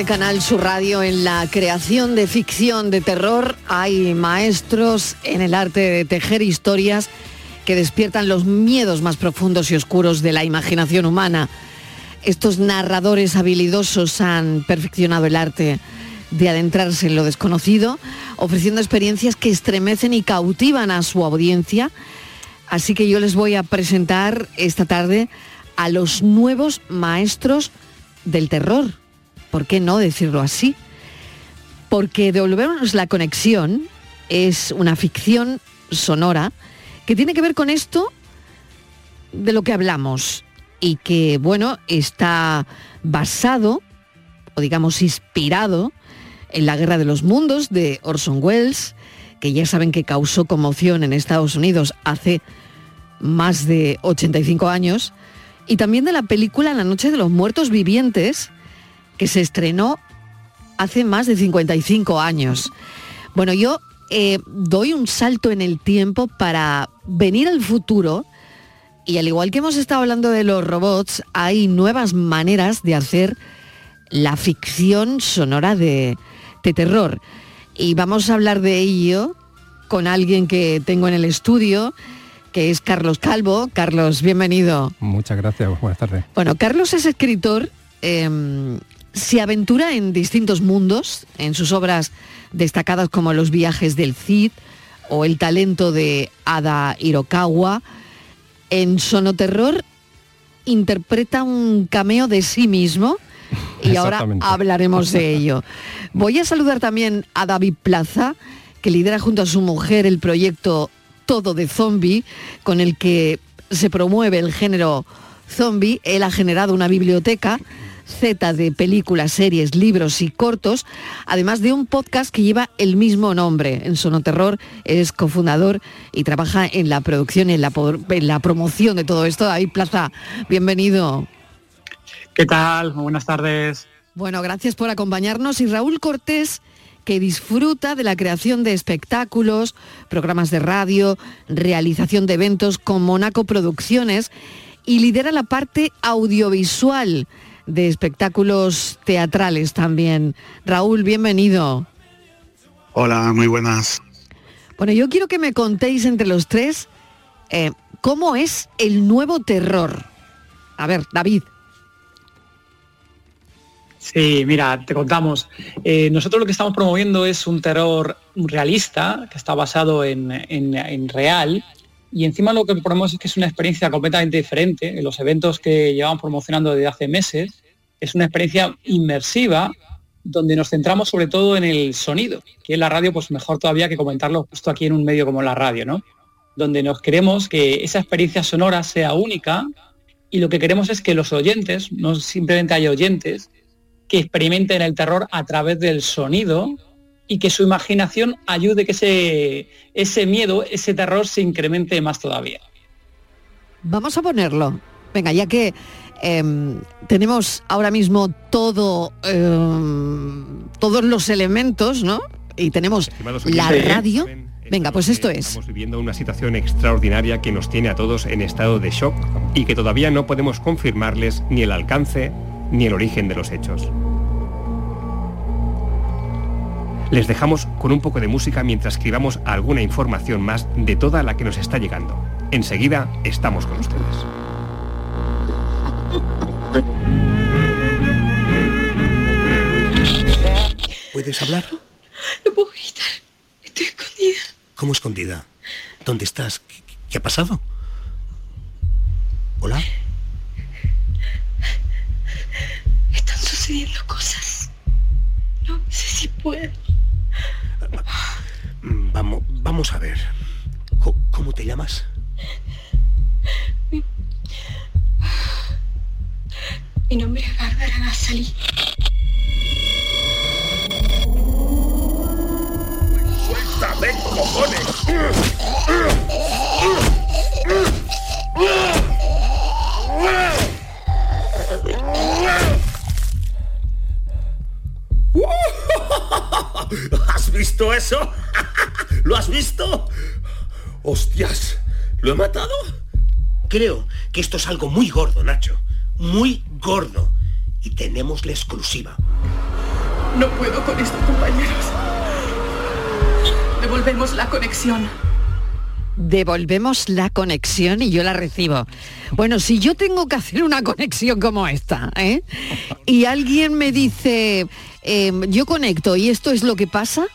De Canal Sur Radio. En la creación de ficción de terror hay maestros en el arte de tejer historias que despiertan los miedos más profundos y oscuros de la imaginación humana. Estos narradores habilidosos han perfeccionado el arte de adentrarse en lo desconocido, ofreciendo experiencias que estremecen y cautivan a su audiencia. Así que yo les voy a presentar esta tarde a los nuevos maestros del terror. ¿Por qué no decirlo así? Porque Devolvernos la conexión es una ficción sonora que tiene que ver con esto de lo que hablamos y que, bueno, está basado, o digamos inspirado, en la Guerra de los Mundos de Orson Welles, que ya saben que causó conmoción en Estados Unidos hace más de 85 años, y también de la película La Noche de los Muertos Vivientes, que se estrenó hace más de 55 años. Bueno, yo eh, doy un salto en el tiempo para venir al futuro y al igual que hemos estado hablando de los robots, hay nuevas maneras de hacer la ficción sonora de, de terror. Y vamos a hablar de ello con alguien que tengo en el estudio, que es Carlos Calvo. Carlos, bienvenido. Muchas gracias, buenas tardes. Bueno, Carlos es escritor, eh, se aventura en distintos mundos, en sus obras destacadas como Los viajes del Cid o El talento de Ada Hirokawa. En Sonoterror interpreta un cameo de sí mismo y ahora hablaremos de ello. Voy a saludar también a David Plaza, que lidera junto a su mujer el proyecto Todo de Zombie, con el que se promueve el género zombie. Él ha generado una biblioteca Z de películas, series, libros y cortos, además de un podcast que lleva el mismo nombre. En Sonoterror es cofundador y trabaja en la producción y en la, por- en la promoción de todo esto. David Plaza, bienvenido. ¿Qué tal? Muy buenas tardes. Bueno, gracias por acompañarnos. Y Raúl Cortés, que disfruta de la creación de espectáculos, programas de radio, realización de eventos con Monaco Producciones y lidera la parte audiovisual de espectáculos teatrales también. Raúl, bienvenido. Hola, muy buenas. Bueno, yo quiero que me contéis entre los tres eh, cómo es el nuevo terror. A ver, David. Sí, mira, te contamos. Eh, nosotros lo que estamos promoviendo es un terror realista, que está basado en, en- en real, y encima lo que promovemos es que es una experiencia completamente diferente. En los eventos que llevamos promocionando desde hace meses, es una experiencia inmersiva, donde nos centramos sobre todo en el sonido, que en la radio, pues mejor todavía que comentarlo justo aquí en un medio como la radio, ¿no? Donde nos queremos que esa experiencia sonora sea única y lo que queremos es que los oyentes, no simplemente hay oyentes, que experimenten el terror a través del sonido y que su imaginación ayude que ese, ese miedo, ese terror se incremente más todavía. Vamos a ponerlo. Venga, ya que em, tenemos ahora mismo todo, em, todos los elementos, ¿no? Y tenemos la radio. Venga, pues esto es. Estamos viviendo una situación extraordinaria que nos tiene a todos en estado de shock y que todavía no podemos confirmarles ni el alcance ni el origen de los hechos. Les dejamos con un poco de música mientras escribamos alguna información más de toda la que nos está llegando. Enseguida estamos con ustedes. ¿Puedes hablar? No puedo gritar. Estoy escondida. ¿Cómo escondida? ¿Dónde estás? ¿Qué, qué ha pasado? ¿Hola? Están sucediendo cosas. No sé si puedo. Vamos, a ver. ¿Cómo te llamas? Mi nombre es Bárbara Nassali. ¡Suéltame, cojones! ¿Has visto eso? ¿Lo has visto? ¡Hostias! ¿Lo he matado? Creo que esto es algo muy gordo, Nacho. Muy gordo. Y tenemos la exclusiva. No puedo con esto, compañeros. Devolvemos la conexión. Devolvemos la conexión y yo la recibo. Bueno, si yo tengo que hacer una conexión como esta, ¿eh? Y alguien me dice, eh, yo conecto y esto es lo que pasa,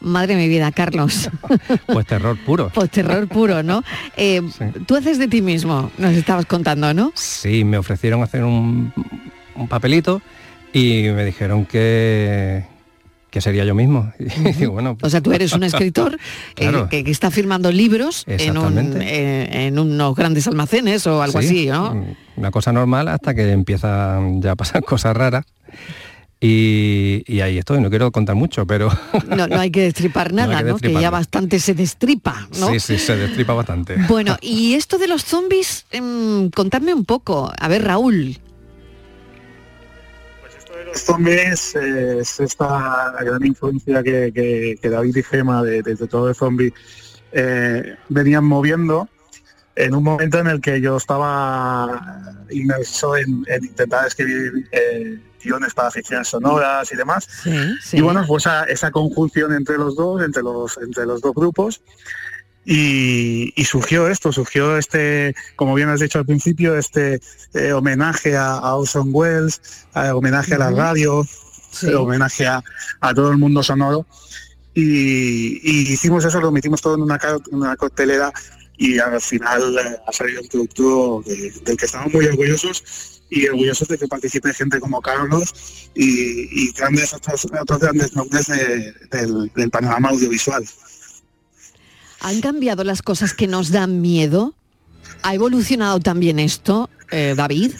madre mi vida, Carlos. Pues terror puro. Pues terror puro, ¿no? Eh, Tú haces de ti mismo, nos estabas contando, ¿no? Sí, me ofrecieron hacer un, un papelito y me dijeron que, que sería yo mismo. Y digo, bueno, O sea, tú eres un escritor eh, que, que está firmando libros en, un- eh, en unos grandes almacenes o algo sí, así, ¿no? Una cosa normal hasta que empiezan ya a pasar cosas raras. Y, y ahí estoy, no quiero contar mucho, pero No, no hay que destripar No nada, que ¿no? Que ya bastante se destripa, ¿no? sí, sí, se destripa bastante. Bueno, y esto de los zombies, em, contadme un poco. A ver, Raúl. Los zombies eh, es esta gran influencia que, que- que David y Gema de, de todo el zombie eh, venían moviendo en un momento en el que yo estaba inmerso en, en intentar escribir eh, guiones para ficciones sonoras y demás. Y bueno, pues esa, esa conjunción entre los dos, entre los, entre los dos grupos, y, y surgió esto, surgió este, como bien has dicho al principio, este eh, homenaje a, a Orson Welles, eh, homenaje a la radio, eh, homenaje a, a todo el mundo sonoro. Y, y hicimos eso, lo metimos todo en una, una coctelera y al final ha salido un producto de- del que estamos muy orgullosos y orgullosos de que participe gente como Carlos y, y grandes otros, otros grandes nombres de- del, del panorama audiovisual. ¿Han cambiado las cosas que nos dan miedo? ¿Ha evolucionado también esto, eh, David?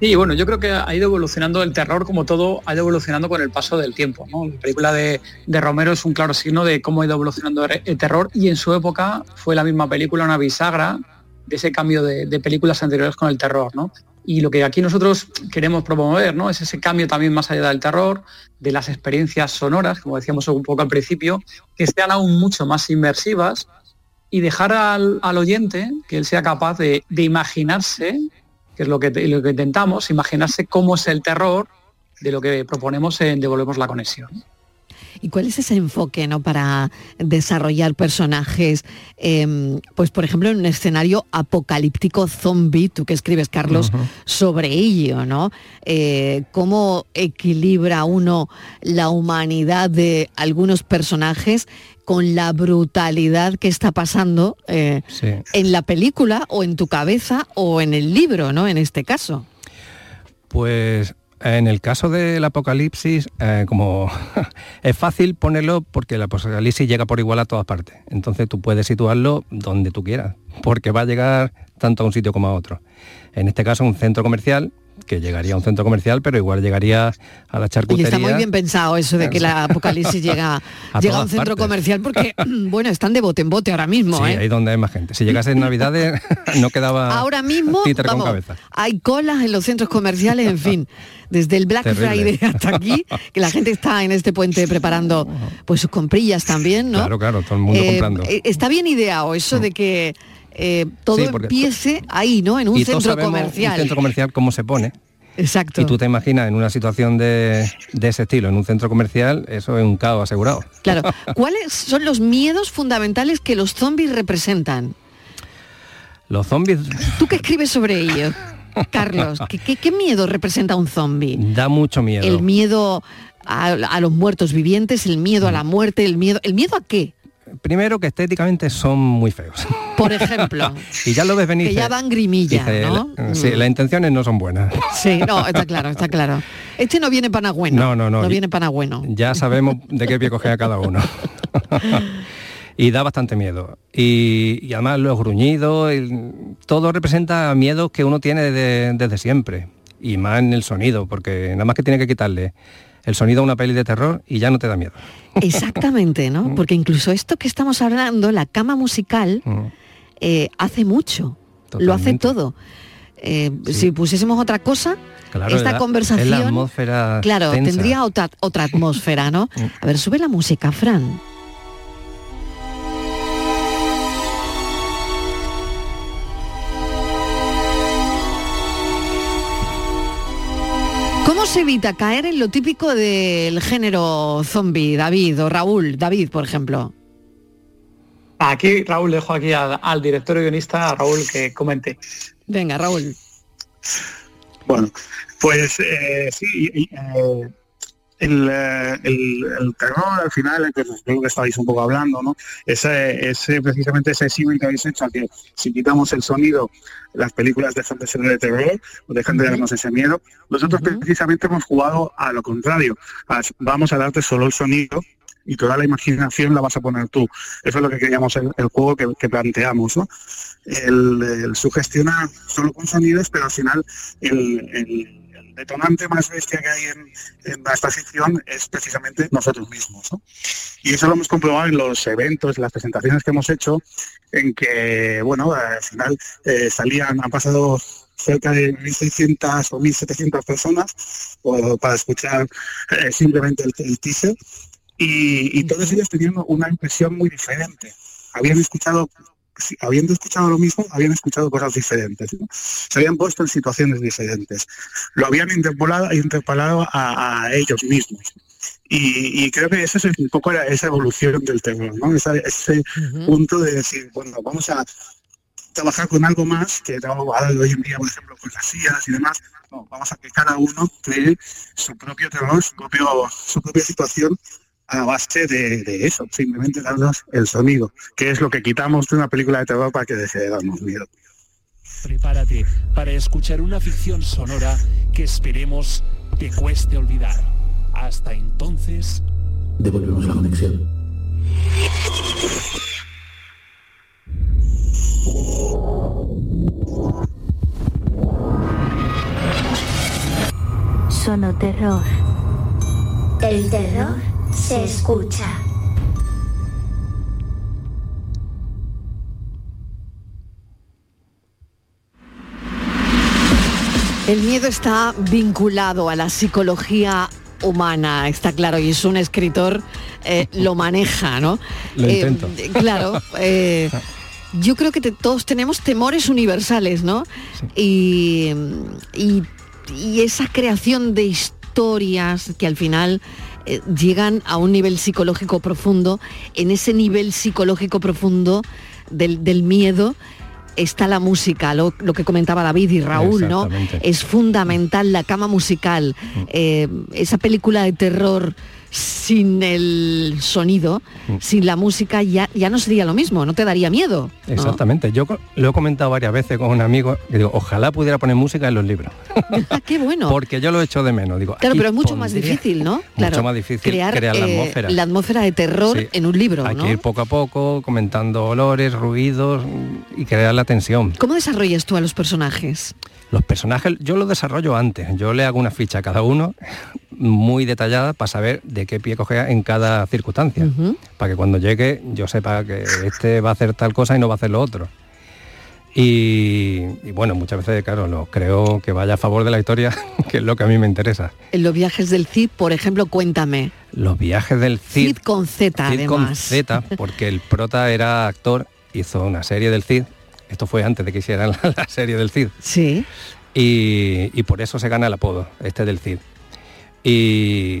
Sí, bueno, yo creo que ha ido evolucionando el terror, como todo, ha ido evolucionando con el paso del tiempo. ¿no? La película de, de Romero es un claro signo de cómo ha ido evolucionando el el terror y en su época fue la misma película una bisagra de ese cambio de, películas anteriores con el terror. ¿no? Y lo que aquí nosotros queremos promover ¿no? es ese cambio también más allá del terror, de las experiencias sonoras, como decíamos un poco al principio, que sean aún mucho más inmersivas y dejar al, al oyente que él sea capaz de, de imaginarse que es lo que, lo que intentamos, imaginarse cómo es el terror de lo que proponemos en Devolvemos la Conexión. ¿Y cuál es ese enfoque ¿no? para desarrollar personajes, em, pues por ejemplo en un escenario apocalíptico zombie, tú que escribes, Carlos, sobre ello, ¿no? Eh, ¿Cómo equilibra uno la humanidad de algunos personajes con la brutalidad que está pasando eh, Sí. en la película o en tu cabeza o en el libro, ¿no? En este caso. Pues en el caso del apocalipsis, eh, como es fácil ponerlo porque el apocalipsis llega por igual a todas partes. Entonces tú puedes situarlo donde tú quieras, porque va a llegar tanto a un sitio como a otro. En este caso un centro comercial, que llegaría a un centro comercial, pero igual llegaría a la Y charcutería. está muy bien pensado eso de que la apocalipsis llega, A llega a un centro partes. comercial porque, bueno, están de bote en bote ahora mismo, Sí, ¿eh? ahí donde hay más gente. Si llegase en Navidades no quedaba Ahora mismo, con vamos, cabeza. hay colas en los centros comerciales, en fin, desde el Black Terrible. Friday hasta aquí, que la gente está en este puente preparando pues sus comprillas también, ¿no? Claro, claro, todo el mundo Eh, comprando. Mm. eh, está bien ideado eso de que eh, todo Sí, empiece ahí, ¿no? En un y centro comercial. Un centro comercial cómo se pone. Exacto. Y tú te imaginas en una situación de, de ese estilo, en un centro comercial, eso es un caos asegurado. Claro. ¿Cuáles son los miedos fundamentales que los zombies representan? Los zombies ¿Tú qué escribes sobre ello? Carlos, ¿qué, qué- qué miedo representa un zombie? da mucho miedo. El miedo a, a los muertos vivientes, el miedo a la muerte, el miedo... ¿El miedo a qué? Primero que estéticamente son muy feos. Por ejemplo. y ya lo ves venir. Que ya dices- dan grimilla, ¿no? la- sí, Mm. las intenciones no son buenas. Sí, no, está claro, está claro. Este no viene pana bueno. No, no, no. No viene pana bueno. Ya sabemos de qué pie cogea cada uno. y da bastante miedo. Y, y además los gruñidos, el- todo representa miedos que uno tiene de- desde siempre. Y más en el sonido, porque nada más que tiene que quitarle el sonido a una peli de terror y ya no te da miedo. Exactamente, ¿no? Porque incluso esto que estamos hablando, la cama musical, Mm. eh, hace mucho. Lo hace todo. Eh, Si pusiésemos otra cosa, Claro, esta la- conversación... es la atmósfera Claro, tensa. Mm. tendría otra, otra atmósfera, ¿no? A ver, sube la música, Fran. ¿Cómo se evita caer en lo típico del género zombie, David o Raúl? David, por ejemplo. Aquí, Raúl, dejo aquí al, al director y guionista, a Raúl, que comente. Venga, Raúl. Bueno, pues eh, sí, eh, el, eh, el- el terror al final, que es lo que estáis un poco hablando, ¿no? Ese, ese precisamente ese símil que habéis hecho, que si quitamos el sonido, las películas dejan de ser de terror, o dejan de darnos ese miedo. Nosotros precisamente hemos jugado a lo contrario. a- vamos a darte solo el sonido y toda la imaginación la vas a poner tú. Eso es lo que queríamos el, el juego que, que planteamos, ¿no? El, el sugestionar solo con sonidos, pero al final el, el- el detonante más bestia que hay en, en esta ficción es precisamente nosotros mismos. ¿no? Y eso lo hemos comprobado en los eventos, en las presentaciones que hemos hecho, en que, bueno, al final eh, salían, han pasado cerca de 1.600 o 1.700 personas o- para escuchar eh, simplemente el, el teaser y, y todos ellos tenían una impresión muy diferente. Habían escuchado, habiendo escuchado lo mismo, habían escuchado cosas diferentes. ¿no? Se habían puesto en situaciones diferentes. Lo habían interpolado, interpolado a, a ellos mismos. Y, y creo que esa es un poco la- esa evolución del terror, ¿no? Esa- ese punto de decir, bueno, vamos a trabajar con algo más que hoy en día, por ejemplo, con las sillas y demás. No, vamos a que cada uno cree su propio terror, su, propio, su propia situación a base de, de eso, simplemente darnos el sonido, que es lo que quitamos de una película de terror para que deje de darnos miedo. Prepárate para escuchar una ficción sonora que esperemos te cueste olvidar. Hasta entonces, Devolvemos la conexión. Sonoterror. El terror se escucha. El miedo está vinculado a la psicología humana, está claro, y es un escritor, eh, lo maneja, ¿no? Lo Eh, intento. eh, claro, eh, yo creo que te- todos tenemos temores universales, ¿no? Y, y- y esa creación de historias que al final eh, llegan a un nivel psicológico profundo, en ese nivel psicológico profundo del, del miedo, está la música, lo, lo que comentaba David y Raúl, ¿no? Es fundamental la cama musical, eh, esa película de terror sin el sonido, sin la música, ya, ya no sería lo mismo, no te daría miedo. ¿no? Exactamente. Yo lo he comentado varias veces con un amigo que digo, ojalá pudiera poner música en los libros. Ah, Qué bueno. Porque yo lo echo de menos. Digo, Claro, pero es mucho más difícil, ¿no? Claro, Mucho más difícil crear, crear, la eh, atmósfera. la atmósfera de terror Sí. en un libro, Hay ¿no? que ir poco a poco comentando olores, ruidos mm, y crear la tensión. ¿Cómo desarrollas tú a los personajes? Los personajes yo los desarrollo antes. Yo le hago una ficha a cada uno muy detallada para saber de qué pie cogea en cada circunstancia. Para que cuando llegue yo sepa que este va a hacer tal cosa y no va a hacer lo otro. Y, y bueno, muchas veces, claro, lo creo que vaya a favor de la historia, que es lo que a mí me interesa. En los viajes del Cid, por ejemplo, cuéntame. Los viajes del Cid, Cid con Z, Cid con. Z, porque el prota era actor, hizo una serie del Cid. Esto fue antes de que hicieran la, la serie del Cid. Sí. Y, y por eso se gana el apodo, este del Cid. Y,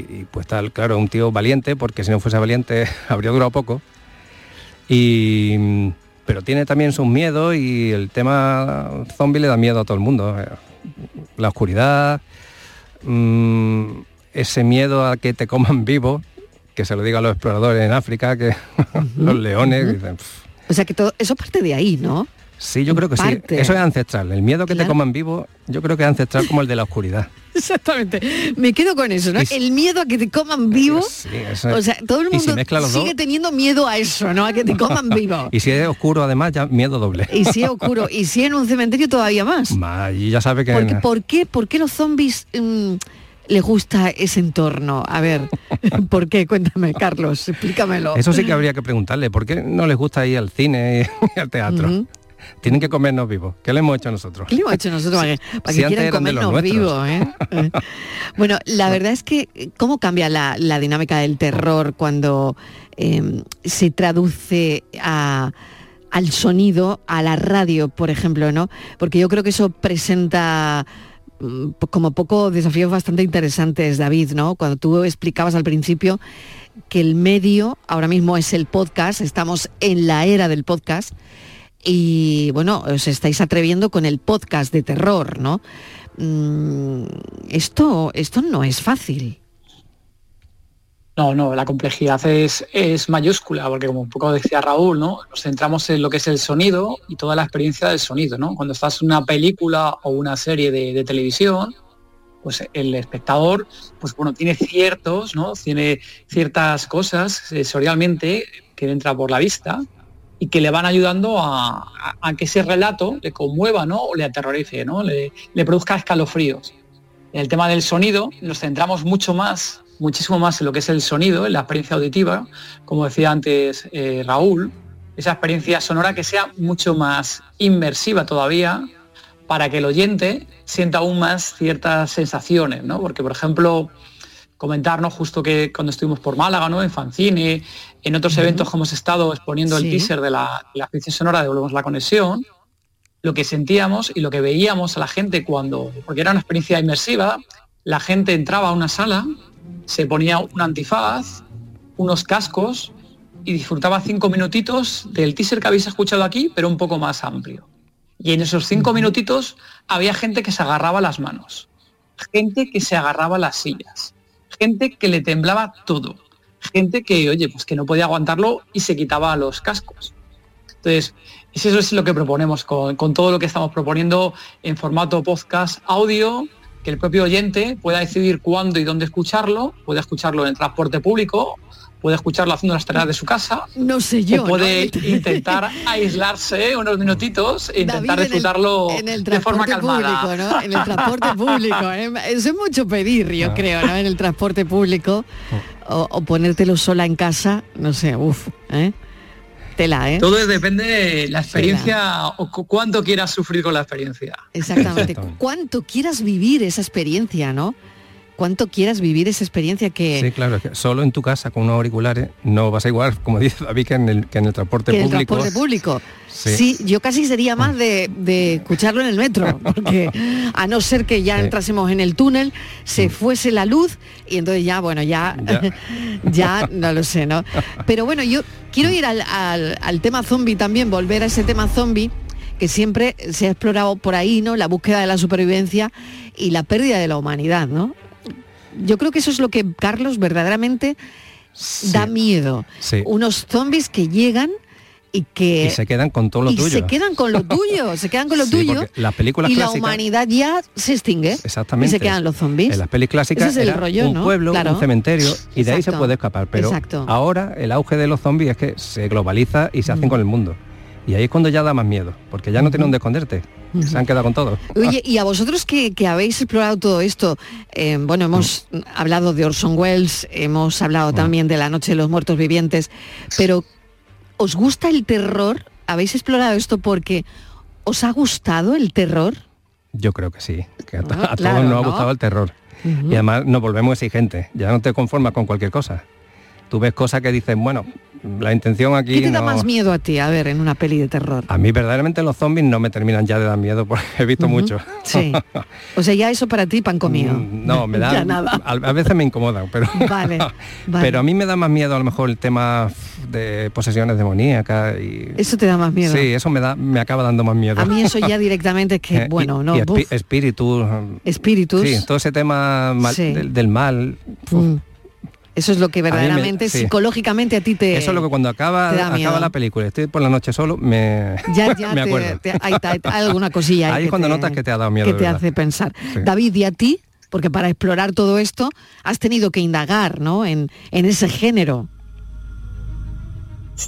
y, pues tal, claro, un tío valiente, porque si no fuese valiente habría durado poco. Y, pero tiene también sus miedos y el tema zombie le da miedo a todo el mundo. La oscuridad, mm, ese miedo a que te coman vivo, que se lo diga a los exploradores en África, que los leones ujú. dicen, "Pff, O sea que todo eso parte de ahí, ¿no? Sí, yo creo que Parte. sí. Eso es ancestral. El miedo que Claro. te coman vivo, yo creo que es ancestral como el de la oscuridad. Exactamente. Me quedo con eso, ¿no? Y El miedo a que te coman vivo. Sí, eso es. O sea, todo el si mundo sigue dos- teniendo miedo a eso, ¿no? A que te coman vivo. Y si es oscuro, además, ya miedo doble. Y si es oscuro, y si en un cementerio todavía más. Ma, y ya sabe que... Porque, ¿por, qué, ¿Por qué los zombies mm, les gusta ese entorno? A ver, ¿por qué? Cuéntame, Carlos, explícamelo. Eso sí que habría que preguntarle. ¿Por qué no les gusta ir al cine y al teatro? Tienen que comernos vivos. ¿Qué le hemos hecho nosotros? ¿Qué le hemos hecho nosotros para que, para Si que quieran comernos vivos? ¿eh? Bueno, la verdad es que cómo cambia la, la dinámica del terror cuando eh, se traduce a- al sonido, a la radio, por ejemplo, ¿no? Porque yo creo que eso presenta mm, como poco desafíos bastante interesantes, David, ¿no? Cuando tú explicabas al principio que el medio ahora mismo es el podcast, estamos en la era del podcast y bueno, os estáis atreviendo con el podcast de terror, ¿no? Mm, esto, esto no es fácil. No, no, la complejidad es, es mayúscula, porque como un poco decía Raúl, ¿no? Nos centramos en lo que es el sonido y toda la experiencia del sonido, ¿no? Cuando estás en una película o una serie de, de televisión, pues el espectador, pues bueno, tiene ciertos, ¿no? Tiene ciertas cosas sensorialmente que entra por la vista y que le van ayudando a, que ese relato le conmueva, ¿no? O le aterrorice, ¿no? Le, le produzca escalofríos. En el tema del sonido nos centramos mucho más, muchísimo más en lo que es el sonido, en la experiencia auditiva, como decía antes eh, Raúl, esa experiencia sonora que sea mucho más inmersiva todavía para que el oyente sienta aún más ciertas sensaciones, ¿no? Porque, por ejemplo, comentarnos justo que cuando estuvimos por Málaga, ¿no? En Fancine, en otros eventos que hemos estado exponiendo Sí. el teaser de la, de la experiencia sonora de Volvemos la Conexión, lo que sentíamos y lo que veíamos a la gente cuando, porque era una experiencia inmersiva, la gente entraba a una sala, se ponía un antifaz, unos cascos y disfrutaba cinco minutitos del teaser que habéis escuchado aquí, pero un poco más amplio. Y en esos cinco minutitos había gente que se agarraba las manos, gente que se agarraba las sillas, gente que le temblaba todo, gente que, oye, pues que no podía aguantarlo y se quitaba los cascos. Entonces, eso es lo que proponemos con, todo lo que estamos proponiendo en formato podcast audio, que el propio oyente pueda decidir cuándo y dónde escucharlo, puede escucharlo en el transporte público, puede escucharlo haciendo las tareas de su casa, No sé yo. o puede ¿no? intentar aislarse unos minutitos e intentar David, en el- disfrutarlo en el de forma transporte calmada. público, ¿no? En el transporte público. ¿eh? Eso es mucho pedir, yo Ah. creo, ¿no? En el transporte público. O, o ponértelo sola en casa, no sé, uff, ¿eh? Tela, ¿eh? Todo es- depende de la experiencia o cu- cuánto quieras sufrir con la experiencia. Exactamente. Exactamente. Cuánto quieras vivir esa experiencia, ¿no? Cuánto quieras vivir esa experiencia que, Sí, claro, es que solo en tu casa con unos auriculares no vas a igual, como dice David, que en el, que en el transporte que en el público. transporte público. Sí. Sí. yo casi sería más de, de escucharlo en el metro, porque a no ser que ya entrásemos en el túnel, se fuese la luz y entonces ya, bueno, ya, ya, Ya. no lo sé, ¿no? Pero bueno, yo quiero ir al, al- al tema zombie también, volver a ese tema zombie que siempre se ha explorado por ahí, ¿no? La búsqueda de la supervivencia y la pérdida de la humanidad, ¿no? Yo creo que eso es lo que Carlos verdaderamente Sí, da miedo. sí. Unos zombies que llegan y que Y se quedan con todo lo y tuyo. se quedan con lo tuyo, se quedan con lo Sí, tuyo las películas y la humanidad ya se extingue Exactamente. y se quedan los zombies. En las pelis clásicas Ese es el rollo, un ¿no? pueblo, Claro. un cementerio y de ahí se puede escapar. Pero Exacto. ahora el auge de los zombies es que se globaliza y se hacen con el mundo. Y ahí es cuando ya da más miedo, porque ya no tienen dónde esconderte. Se han quedado con todo. Oye, y a vosotros que, que habéis explorado todo esto, eh, bueno, hemos Mm. hablado de Orson Welles, hemos hablado también de La Noche de los Muertos Vivientes, pero ¿os gusta el terror? ¿Habéis explorado esto porque os ha gustado el terror? Yo creo que sí, que a, claro, todos nos ha gustado el terror. Y además nos volvemos exigentes, ya no te conformas con cualquier cosa. Tú ves cosas que dices, bueno, la intención aquí ¿Qué te da no- más miedo a ti, a ver, en una peli de terror? A mí verdaderamente los zombies no me terminan ya de dar miedo porque he visto mucho. Sí. O sea, ya eso para ti, pan comido. Mm, No, me da. nada. A, a veces me incomodan, pero. Vale, vale. Pero a mí me da más miedo a lo mejor el tema de posesiones demoníacas y. Eso te da más miedo. Sí, eso me da, me acaba dando más miedo. A mí eso ya directamente es que, Eh, y- bueno, no, y espíritus. espíritus. Sí, todo ese tema mal- Sí. del, del mal. Mm. Eso es lo que me- verdaderamente, sí. psicológicamente a ti te... Eso es lo que cuando acaba, acaba la película, estoy por la noche solo, me, Ya, ya me acuerdo. te- hay, hay- hay alguna cosilla ahí Ahí es cuando te- notas que te ha dado miedo. que te verdad. hace pensar. Sí. David, ¿y a ti? Porque para explorar todo esto has tenido que indagar, ¿no? En, en ese género.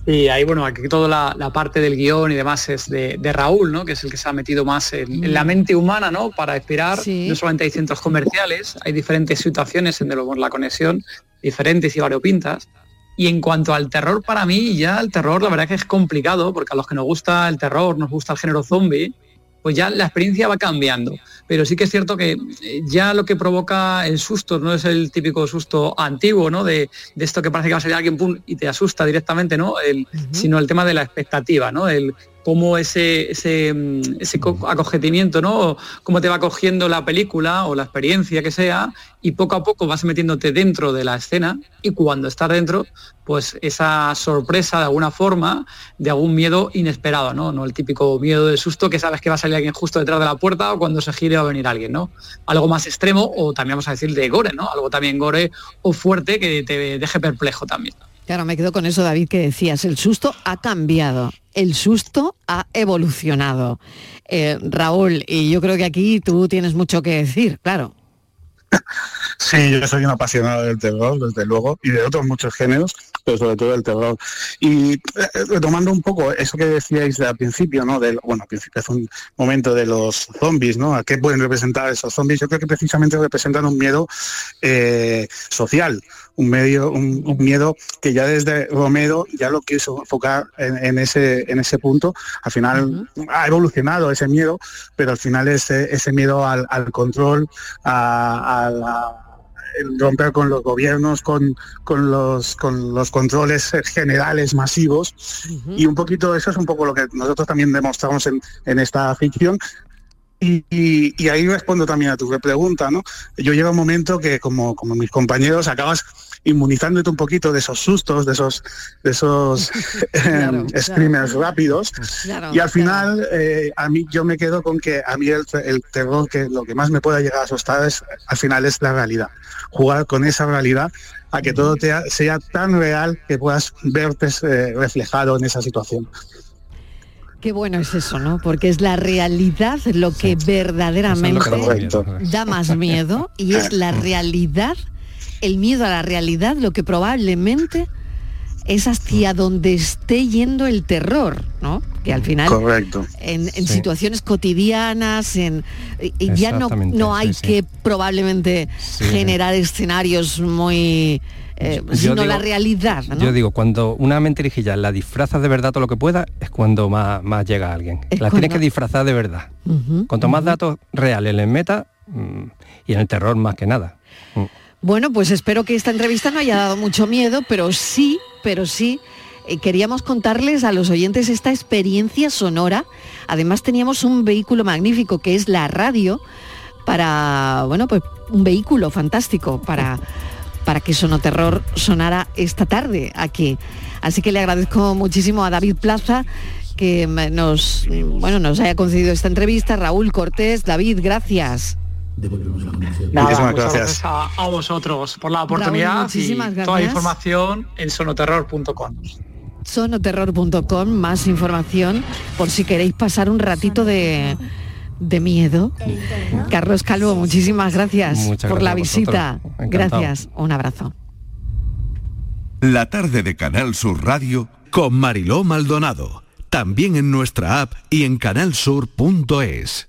Sí, ahí bueno, aquí toda la, la parte del guion y demás es de, de Raúl, ¿no? Que es el que se ha metido más en, en la mente humana, ¿no? Para inspirar. Sí. No solamente hay centros comerciales, hay diferentes situaciones en de lo- la conexión, diferentes y variopintas. Y en cuanto al terror, para mí ya el terror la verdad que es complicado, porque a los que nos gusta el terror, nos gusta el género zombie, pues ya la experiencia va cambiando. Pero sí que es cierto que eh, ya lo que provoca el susto no es el típico susto antiguo, ¿no? De, de esto que parece que va a salir alguien pum, y te asusta directamente, ¿no? El- Sino el tema de la expectativa, ¿no? El cómo ese, ese, mm, ese ¿no? Cómo te va cogiendo la película o la experiencia que sea y poco a poco vas metiéndote dentro de la escena y cuando estás dentro, pues esa sorpresa de alguna forma, de algún miedo inesperado, ¿no? No el típico miedo de susto que sabes que va a salir alguien justo detrás de la puerta o cuando se gire va a venir alguien, ¿no? Algo más extremo o también vamos a decir de gore, ¿no? Algo también gore o fuerte que te deje perplejo también. Claro, me quedo con eso, David, que decías. El susto ha cambiado, el susto ha evolucionado. Eh, Raúl, y yo creo que aquí tú tienes mucho que decir, claro. Sí, yo soy un apasionado del terror, desde luego, y de otros muchos géneros, pero sobre todo del terror. Y eh, retomando un poco eso que decíais al principio, ¿no? Del, bueno, al principio es un momento de los zombies, ¿no? ¿A qué pueden representar esos zombies? Yo creo que precisamente representan un miedo eh, social, un medio, un, un miedo que ya desde Romero ya lo quiso enfocar en, en ese en ese punto. Al final ha evolucionado ese miedo, pero al final ese, ese miedo al, al control, a, a la el romper con los gobiernos, con, con, los, con los controles generales masivos. Y un poquito eso es un poco lo que nosotros también demostramos en, en esta ficción. Y, y- y ahí respondo también a tu pregunta, ¿no? Yo llega un momento que como, como mis compañeros acabas inmunizándote un poquito de esos sustos, de esos, de esos em, screamers rápidos. Claro, y al final, eh, a mí yo me quedo con que a mí el, el terror que lo que más me pueda llegar a asustar es al final es la realidad. Jugar con esa realidad a que todo te sea tan real que puedas verte eh, reflejado en esa situación. Qué bueno es eso, ¿no? Porque es la realidad lo que verdaderamente da más miedo y es la realidad, el miedo a la realidad, lo que probablemente es hacia donde esté yendo el terror, ¿no? Que al final Correcto. en, en situaciones cotidianas, en y- ya no, no hay sí, sí. que probablemente generar escenarios muy eh, sino digo- la realidad, ¿no? Yo digo, cuando una mentirijilla la disfrazas de verdad todo lo que pueda, es cuando más, más llega alguien. Es la cuando- tienes que disfrazar de verdad. Cuanto más datos reales les meta, mm, y en el terror más que nada. Mm. Bueno, pues espero que esta entrevista no haya dado mucho miedo, pero sí, pero sí, eh, queríamos contarles a los oyentes esta experiencia sonora. Además teníamos un vehículo magnífico que es la radio para, bueno, pues un vehículo fantástico para, para que Sonoterror sonara esta tarde aquí. Así que le agradezco muchísimo a David Plaza que nos, bueno, nos haya concedido esta entrevista. Raúl Cortés, David, gracias. Devolvemos la. Nada, Muchísimas muchas gracias. a, a vosotros por la oportunidad muchísimas y toda la gracias. información en sonoterror.com. sonoterror.com, más información por si queréis pasar un ratito de, de miedo. Carlos Calvo, muchísimas gracias Muchas por la gracias visita. Gracias, un abrazo. La tarde de Canal Sur Radio con Mariló Maldonado. También en nuestra app y en canalsur.es.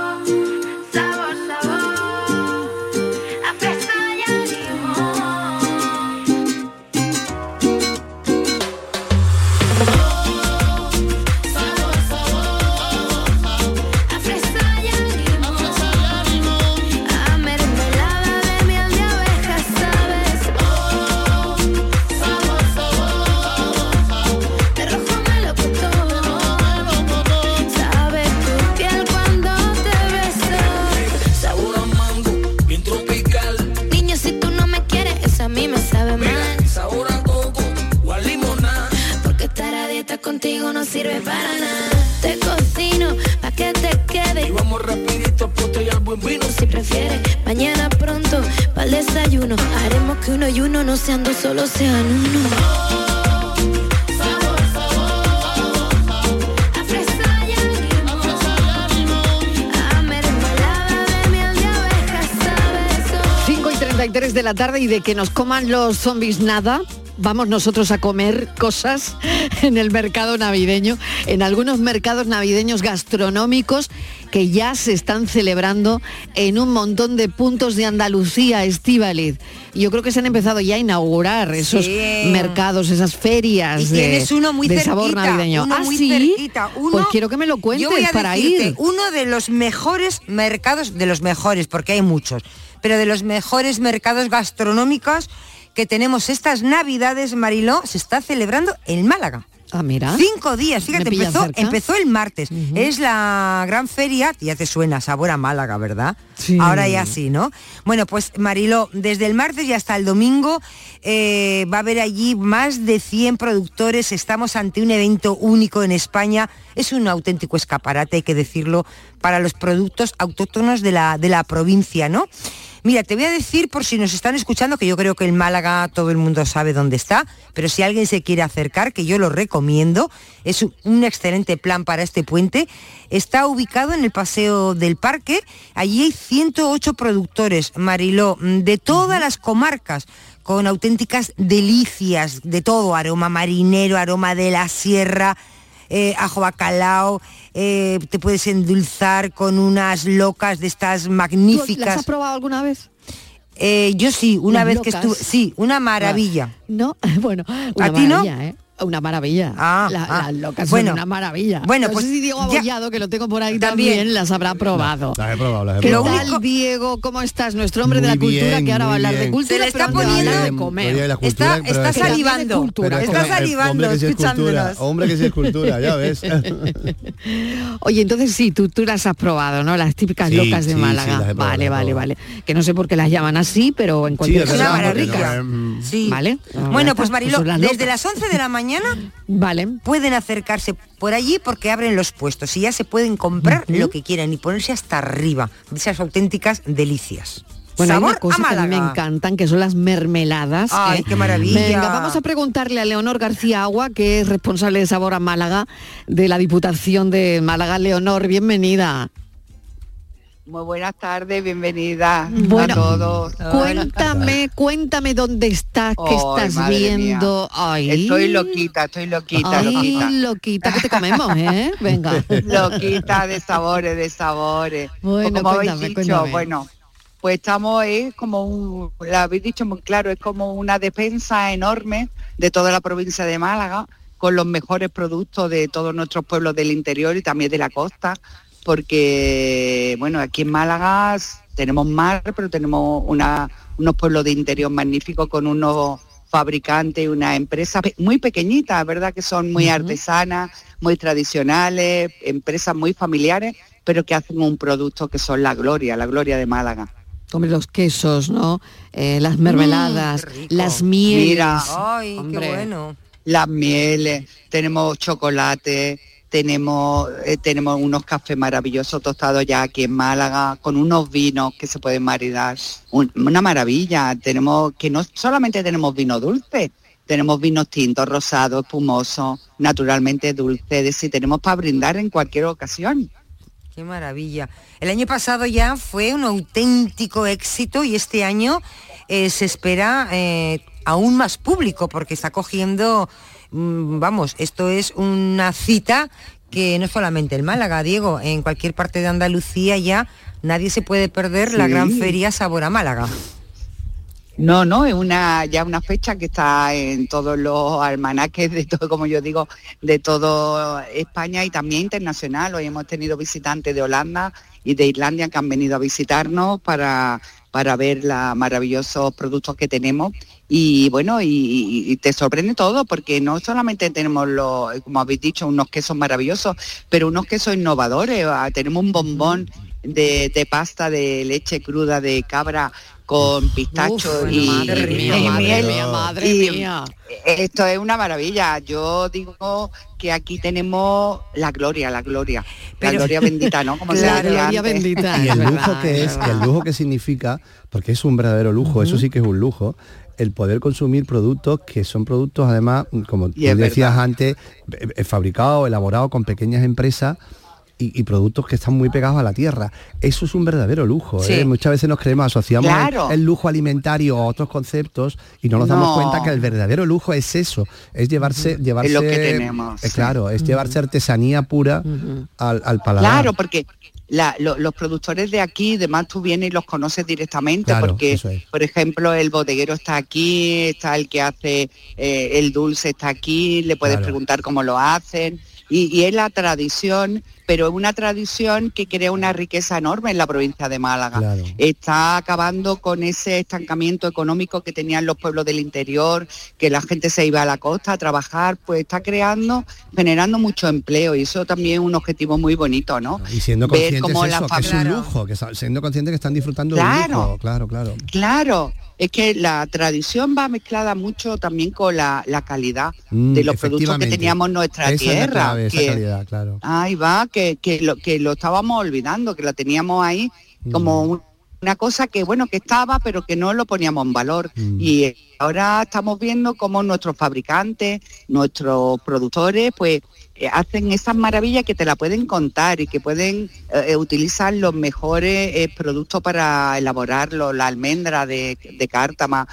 uno y uno no sean dos, solo sean uno. Sabor, a fresa y a limón. A mermelada de miel de abeja, sabes. 5 y 33 de la tarde y de que nos coman los zombies nada. Vamos nosotros a comer cosas en el mercado navideño, en algunos mercados navideños gastronómicos que ya se están celebrando en un montón de puntos de Andalucía, Estíbaliz. Yo creo que se han empezado ya a inaugurar esos Sí. mercados, esas ferias Y de, uno muy de cerquita, sabor navideño. uno ¿Ah, muy sí? cerquita, uno- pues quiero que me lo cuentes Yo voy a para decirte, ir. Uno de los mejores mercados, de los mejores, porque hay muchos, pero de los mejores mercados gastronómicos que tenemos estas navidades, Mariló, se está celebrando en Málaga. Ah, mira. Cinco días, fíjate, empezó, empezó el martes. Es la gran feria, ya te suena, sabor a Málaga, ¿verdad? Ahora ya sí, ¿no? Bueno, pues Marilo, desde el martes y hasta el domingo eh, va a haber allí más de 100 productores. Estamos ante un evento único en España. Es un auténtico escaparate, hay que decirlo, para los productos autóctonos de la, de la provincia, ¿no? Mira, te voy a decir por si nos están escuchando, que yo creo que el Málaga todo el mundo sabe dónde está, pero si alguien se quiere acercar, que yo lo recomiendo, es un- excelente plan para este puente. Está ubicado en el Paseo del Parque, allí hay 108 productores, Mariló, de todas las comarcas con auténticas delicias de todo, aroma marinero, aroma de la sierra, eh, ajo bacalao, eh, te puedes endulzar con unas locas de estas ¿Tú magníficas. ¿Las has probado alguna vez? Eh, yo sí, una Las vez que estuve, sí, una maravilla. No, bueno, una ¿A ti no? ¿eh? Una maravilla. Ah, La- ah. Las locas Bueno, son una maravilla. bueno, no pues sé si Diego ya- Abollado, que lo tengo por ahí también, También. las habrá probado. Las he probado, las he ¿Qué probado. tal, Diego? ¿Cómo estás? Nuestro hombre de la Muy cultura, bien, que ahora va a muy hablar de bien. cultura, Se le está hablar de poniendo- comer. La cultura, Está- pero está salivando, es está que- salivando, Hombre que sí es cultura, escuchándonos. hombre que sí es cultura, ya ves. Oye, entonces sí, tú, tú las has probado, ¿no? Las típicas Sí, locas de sí, sí, Málaga. las he probado, vale, vale, vale. Que no sé por qué las llaman así, pero en cualquier caso muy Sí. ¿Vale? Bueno, Ya pues Marilo, las desde las 11 de la mañana vale. pueden acercarse por allí porque abren los puestos y ya se pueden comprar lo que quieran y ponerse hasta arriba de esas auténticas delicias. Bueno, hay una cosa que a mí me encantan, que son las mermeladas. Ay, ¿eh? qué maravilla. Venga, vamos a preguntarle a Leonor García Agua, que es responsable de Sabor a Málaga, de la Diputación de Málaga. Leonor, bienvenida. Muy buenas tardes, bienvenida Bueno, a todos. Cuéntame, cuéntame dónde estás, qué estás viendo. Ay. Estoy loquita, estoy loquita, Ay, loquita. loquita, que te comemos, ¿eh? Venga. Loquita de sabores, de sabores. Bueno, como cuéntame, habéis dicho, cuéntame. bueno, pues estamos, es como un, lo habéis dicho muy claro, es como una despensa enorme de toda la provincia de Málaga, con los mejores productos de todos nuestros pueblos del interior y también de la costa, porque, bueno, aquí en Málaga tenemos mar, pero tenemos una, unos pueblos de interior magníficos con unos fabricantes y una empresa muy pequeñitas, ¿verdad? Que son muy artesanas, muy tradicionales, empresas muy familiares, pero que hacen un producto que son la gloria, la gloria de Málaga. Hombre, los quesos, ¿no? Eh, las mermeladas, las mieles. Mira, Ay, Hombre. qué bueno. las mieles, tenemos chocolate, tenemos, eh, tenemos unos cafés maravillosos tostados ya aquí en Málaga, con unos vinos que se pueden maridar. Un- una maravilla. Tenemos que no solamente tenemos vino dulce, tenemos vinos tintos, rosados, espumosos, naturalmente dulces, y tenemos para brindar en cualquier ocasión. Qué maravilla. El año pasado ya fue un auténtico éxito y este año eh, se espera eh, aún más público porque está cogiendo, vamos, esto es una cita que no solamente en Málaga, Diego, en cualquier parte de Andalucía ya nadie se puede perder la gran feria Sabor a Málaga. No, no, es una ya una fecha que está en todos los almanaques de todo, como yo digo, de todo España y también internacional. Hoy hemos tenido visitantes de Holanda y de Islandia que han venido a visitarnos para, para ver los maravillosos productos que tenemos. Y bueno, y, te sorprende todo porque no solamente tenemos los, como habéis dicho, unos quesos maravillosos, pero unos quesos innovadores. Ah, Tenemos un bombón de pasta de leche cruda de cabra con pistacho Uf, y, madre mía, y madre miel. mía, madre Y mía. Esto es una maravilla. Yo digo que aquí tenemos la gloria, la gloria, la Pero- gloria bendita, ¿no? Como La gloria antes. bendita. y el lujo verdad, que es, el lujo que significa, porque es un verdadero lujo, eso sí que es un lujo, el poder consumir productos que son productos además, como tú decías verdad. antes, eh, eh, fabricados, elaborados con pequeñas empresas y, y productos que están muy pegados a la tierra. Eso es un verdadero lujo. Sí. ¿eh? Muchas veces nos creemos, asociamos el- Claro. el, lujo alimentario a otros conceptos y no nos damos cuenta que el verdadero lujo es eso, es llevarse, llevarse lo que tenemos, eh, sí. claro, es llevarse artesanía pura al, al paladar. Claro, porque la- lo- los productores de aquí, además tú vienes y los conoces directamente, Claro, porque, es. por ejemplo, el bodeguero está aquí, está el que hace eh, el dulce está aquí, le puedes Claro. preguntar cómo lo hacen, y, y es la tradición, pero es una tradición que crea una riqueza enorme en la provincia de Málaga. Claro. Está acabando con ese estancamiento económico que tenían los pueblos del interior, que la gente se iba a la costa a trabajar, pues está creando, generando mucho empleo y eso también es un objetivo muy bonito, ¿no? Y siendo Ver conscientes la eso, que es un lujo, que siendo conscientes que están disfrutando de un Claro. lujo, claro, claro. Claro, es que la tradición va mezclada mucho también con la, la calidad Mm, de los productos que teníamos en nuestra Esa es la tierra. esa que- calidad, claro. Ahí va, que, que, lo, que lo estábamos olvidando, que la teníamos ahí Mm. como un- una cosa que, bueno, que estaba, pero que no lo poníamos en valor. Mm. Y eh, ahora estamos viendo cómo nuestros fabricantes, nuestros productores, pues hacen esas maravillas que te la pueden contar y que pueden eh, eh, utilizar los mejores eh, productos para elaborarlo, la almendra de, de cártama.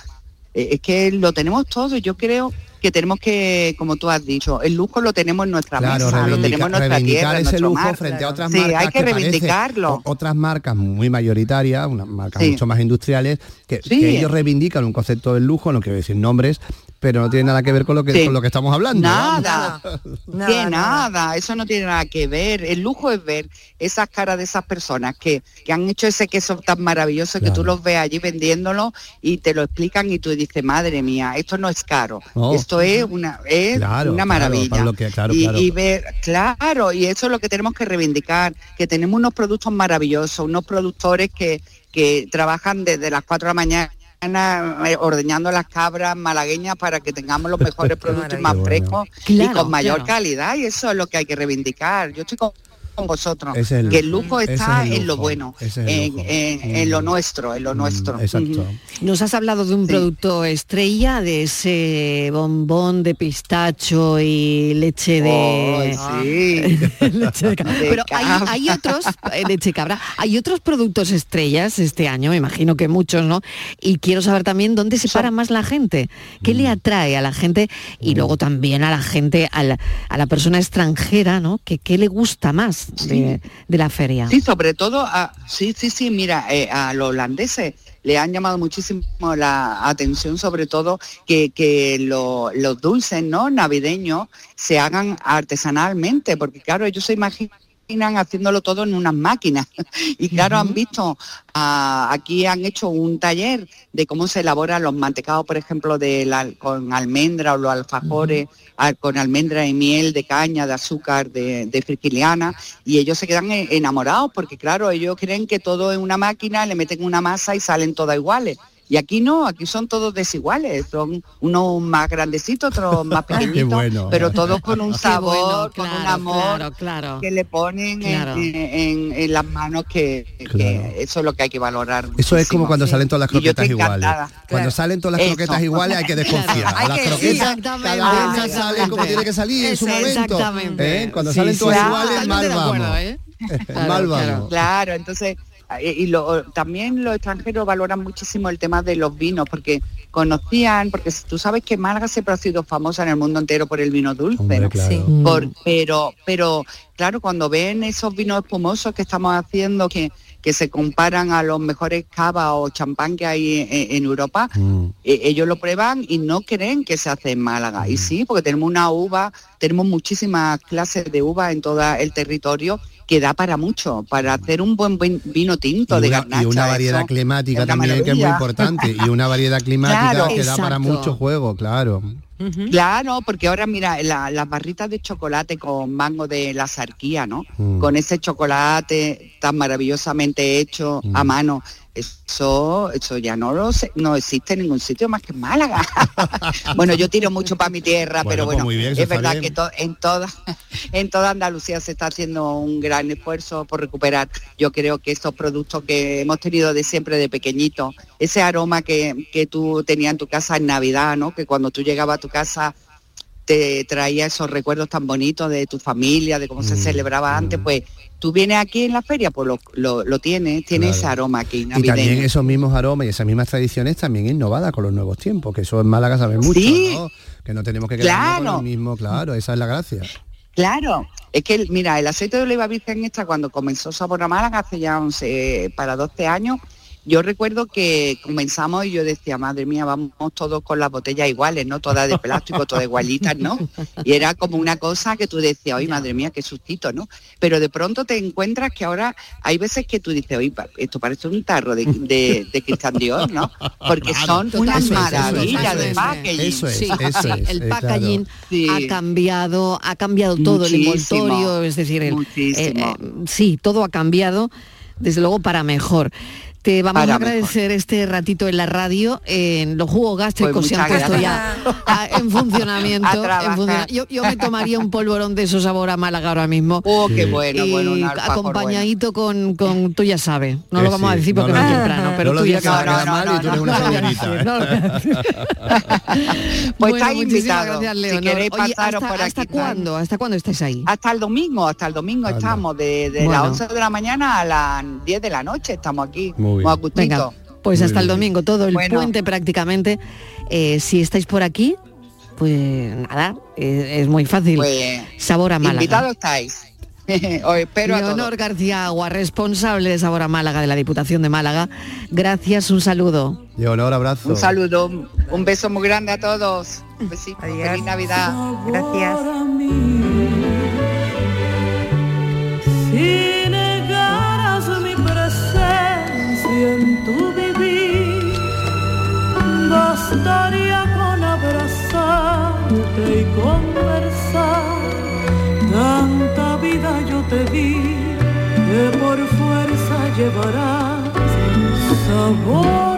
Eh, es que lo tenemos todo y yo creo que tenemos que, como tú has dicho, el lujo lo tenemos en nuestra Claro, mesa, lo tenemos en nuestra tierra, en ese nuestro lujo mar. frente a otras sí, marcas hay que, parece- reivindicarlo. otras marcas muy mayoritarias, unas marcas Sí. mucho más industriales, que, Sí. que ellos reivindican un concepto del lujo, no quiero decir nombres, pero no tiene nada que ver con lo que, Sí. con lo que estamos hablando. Nada, que nada, eso no tiene nada que ver. El lujo es ver esas caras de esas personas que, que han hecho ese queso tan maravilloso que tú los ves allí vendiéndolo y te lo explican y tú dices, madre mía, esto no es caro, Oh. esto es una, es Claro, una claro, maravilla. que- claro, y, claro. y ver, claro, y eso es lo que tenemos que reivindicar, que tenemos unos productos maravillosos, unos productores que, que trabajan desde las 4 de la mañana ordeñando las cabras malagueñas para que tengamos los mejores productos más frescos y Claro, con mayor claro. calidad y eso es lo que hay que reivindicar. Yo estoy con, con vosotros, es el que el lujo. está es el en lo bueno, es en, en- en lo nuestro, en lo nuestro. Exacto. Nos has hablado de un producto estrella, de ese bombón de pistacho y leche de... leche de cabra. De Pero hay, cabra. hay otros, eh, leche de cabra, hay otros productos estrellas este año, me imagino que muchos, ¿no? Y quiero saber también dónde se para más la gente, qué Mm. le atrae a la gente y luego también a la gente, a la, a la persona extranjera, ¿no? Que qué le gusta más de, de la feria. Sí, sobre todo, a, sí, sí, sí, mira, eh, a los holandeses le han llamado muchísimo la atención, sobre todo que, que lo- los dulces no navideños se hagan artesanalmente, porque claro, ellos se imaginan haciéndolo todo en unas máquinas. Y claro, han visto, ah, aquí han hecho un taller de cómo se elaboran los mantecados, por ejemplo, de la- con almendra o los alfajores, ah, con almendra y miel de caña, de azúcar, de, de frigiliana, y ellos se quedan e- enamorados porque claro, ellos creen que todo es una máquina, le meten una masa y salen todas iguales. Y aquí no, aquí son todos desiguales, son unos más grandecitos, otros más pequeñitos, bueno. pero todos con un sabor, bueno, con un claro, amor claro, claro. que le ponen en- Claro. en, en- en las manos que, que eso es lo que hay que valorar. Eso es como cuando salen todas las croquetas iguales. Cuando Claro. salen todas las Eso. croquetas iguales hay que desconfiar. Hay las que- croquetas cada vez salen como tiene que salir en su momento. ¿Eh? Cuando Sí, salen todas Claro, iguales, mal vamos. ¿eh? mal vamos. Claro, entonces, eh, y lo- también los extranjeros valoran muchísimo el tema de los vinos, porque conocían, porque tú sabes que Málaga siempre ha sido famosa en el mundo entero por el vino dulce, Hombre, ¿no? claro. Sí. Por- pero, pero claro, cuando ven esos vinos espumosos que estamos haciendo, que, que se comparan a los mejores cava o champán que hay en, en Europa, eh, ellos lo prueban y no creen que se hace en Málaga. Y sí, porque tenemos una uva, tenemos muchísimas clases de uva en todo el territorio que da para mucho, para hacer un buen vin- vino tinto de una, garnacha. y una eso variedad climática también que es muy importante y una variedad climática Claro. que da para mucho juego, claro. Claro, porque ahora mira, la- las barritas de chocolate con mango de la sarquía, ¿no? Mm. Con ese chocolate tan maravillosamente hecho Mm. a mano, eso, eso ya no lo sé- no existe en ningún sitio más que en Málaga. bueno, yo tiro mucho para mi tierra, Bueno, pero pues bueno, bien, es verdad bien. que to- en toda en toda Andalucía se está haciendo un gran esfuerzo por recuperar. Yo creo que estos productos que hemos tenido de siempre de pequeñito, ese aroma que, que tú tenías en tu casa en Navidad, ¿no? Que cuando tú llegabas a tu casa te traía esos recuerdos tan bonitos de tu familia, de cómo Mm, se celebraba antes, pues tú vienes aquí en la feria, pues lo, lo, lo tienes, tiene Claro. ese aroma aquí Y también esos mismos aromas y esas mismas tradiciones también innovadas con los nuevos tiempos, que eso en Málaga sabe mucho, Sí. ¿no? Que no tenemos que quedarnos con Claro. lo mismo, claro, esa es la gracia. Claro, es que mira, el aceite de oliva virgen extra cuando comenzó Sabor a Málaga hace ya 11, para 12 años, yo recuerdo que comenzamos y yo decía, madre mía, vamos todos con las botellas iguales, ¿no? Todas de plástico, todas igualitas, ¿no? Y era como una cosa que tú decías, oye, madre mía, qué sustito, ¿no? Pero de pronto te encuentras que ahora hay veces que tú dices, oye, esto parece un tarro de, de, de Cristian Dior, ¿no? Porque son unas maravillas de packaging. Eso es, Sí, eso sí, es, el packaging ha cambiado, ha cambiado todo el envoltorio, es decir, el- eh, eh, sí, todo ha cambiado, desde luego para mejor. Te vamos a agradecer este ratito en la radio. En los jugos gástricos Pues se han puesto ya a- en funcionamiento. A en trabajar. funciona- yo, yo me tomaría un polvorón de esos sabor a Málaga ahora mismo. Oh, qué bueno, y bueno, un alfajor acompañadito con, con, tú ya sabes, no lo vamos a decir porque no, es temprano, pero tú ya sabes. ¿eh? Pues si Oye, pasaros ¿hasta, por aquí. ¿Hasta cuándo? ¿Hasta cuándo estáis ahí? Hasta el domingo, hasta el domingo Anda. estamos, de, de Bueno. las 11 de la mañana a las 10 de la noche estamos aquí. Muy bien. Venga, pues Muy hasta el domingo, todo el Bueno. puente prácticamente. Eh, si estáis por aquí, pues nada, es muy fácil. Pues, Sabor a Málaga. Invitados estáis. Os espero a Leonor todos. García Agua, responsable de Sabor a Málaga de la Diputación de Málaga. Gracias, un saludo. Leonor, abrazo. Un saludo, un beso muy grande a todos. Un besito, Adiós. feliz Navidad. Gracias. En tu vivir, bastaría con abrazarte y conversar. Tanta vida yo te di que por fuerza llevarás sabor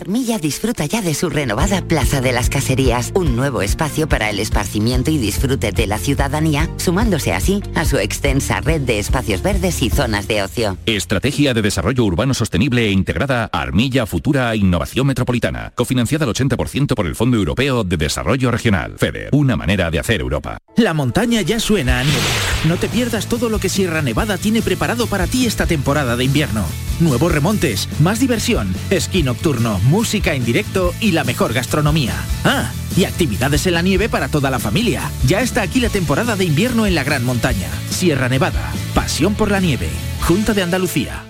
Armilla disfruta ya de su renovada Plaza de las Caserías, un nuevo espacio para el esparcimiento y disfrute de la ciudadanía, sumándose así a su extensa red de espacios verdes y zonas de ocio. Estrategia de Desarrollo Urbano Sostenible e Integrada Armilla Futura Innovación Metropolitana, cofinanciada al 80% por el Fondo Europeo de Desarrollo Regional, FEDER, una manera de hacer Europa. La montaña ya suena a nieve. No te pierdas todo lo que Sierra Nevada tiene preparado para ti esta temporada de invierno. Nuevos remontes, más diversión, esquí nocturno, música en directo y la mejor gastronomía. Ah, y actividades en la nieve para toda la familia. Ya está aquí la temporada de invierno en la Gran Montaña. Sierra Nevada, pasión por la nieve. Junta de Andalucía.